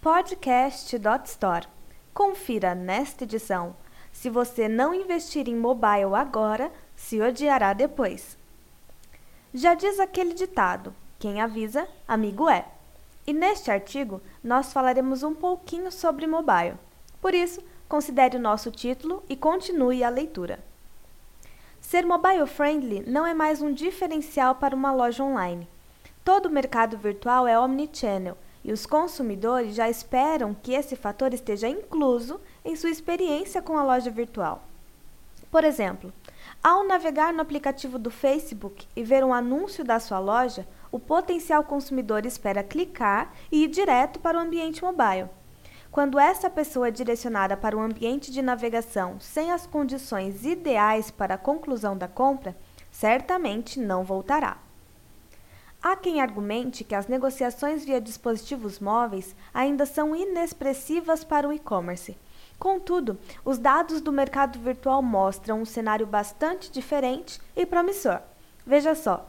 podcast.store. Confira nesta edição. Se você não investir em mobile agora, se odiará depois. Já diz aquele ditado: quem avisa, amigo é. E neste artigo nós falaremos um pouquinho sobre mobile. Por isso, considere o nosso título e continue a leitura. Ser mobile friendly não é mais um diferencial para uma loja online. Todo o mercado virtual é omnichannel e os consumidores já esperam que esse fator esteja incluso em sua experiência com a loja virtual. Por exemplo, ao navegar no aplicativo do Facebook e ver um anúncio da sua loja, o potencial consumidor espera clicar e ir direto para o ambiente mobile. Quando essa pessoa é direcionada para o ambiente de navegação sem as condições ideais para a conclusão da compra, certamente não voltará. Quem argumente que as negociações via dispositivos móveis ainda são inexpressivas para o e-commerce. Contudo, os dados do mercado virtual mostram um cenário bastante diferente e promissor. Veja só.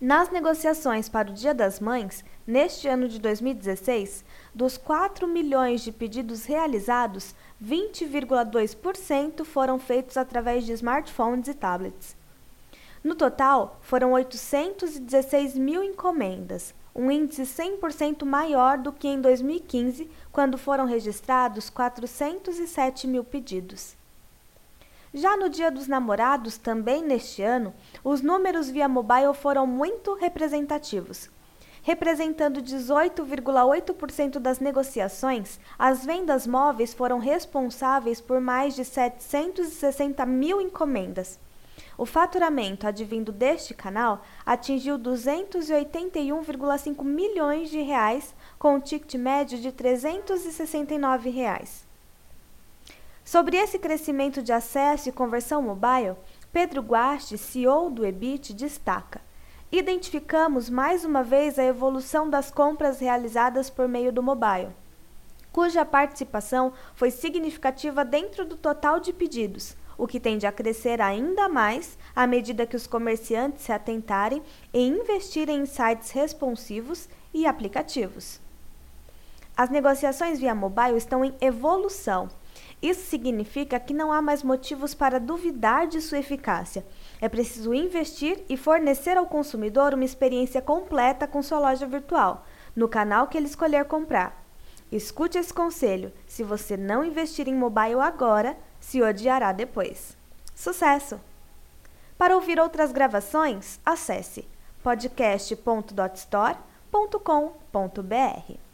Nas negociações para o Dia das Mães, neste ano de 2016, dos 4 milhões de pedidos realizados, 20,2% foram feitos através de smartphones e tablets. No total, foram 816 mil encomendas, um índice 100% maior do que em 2015, quando foram registrados 407 mil pedidos. Já no Dia dos Namorados, também neste ano, os números via mobile foram muito representativos. Representando 18,8% das negociações, as vendas móveis foram responsáveis por mais de 760 mil encomendas. O faturamento advindo deste canal atingiu 281,5 milhões de reais, com um ticket médio de 369 reais. Sobre esse crescimento de acesso e conversão mobile, Pedro Guasti, CEO do EBIT, destaca: Identificamos mais uma vez a evolução das compras realizadas por meio do mobile, cuja participação foi significativa dentro do total de pedidos o que tende a crescer ainda mais à medida que os comerciantes se atentarem e investirem em sites responsivos e aplicativos. As negociações via mobile estão em evolução. Isso significa que não há mais motivos para duvidar de sua eficácia. É preciso investir e fornecer ao consumidor uma experiência completa com sua loja virtual, no canal que ele escolher comprar. Escute esse conselho: se você não investir em mobile agora, se odiará depois. Sucesso! Para ouvir outras gravações, acesse podcast.dotstore.com.br.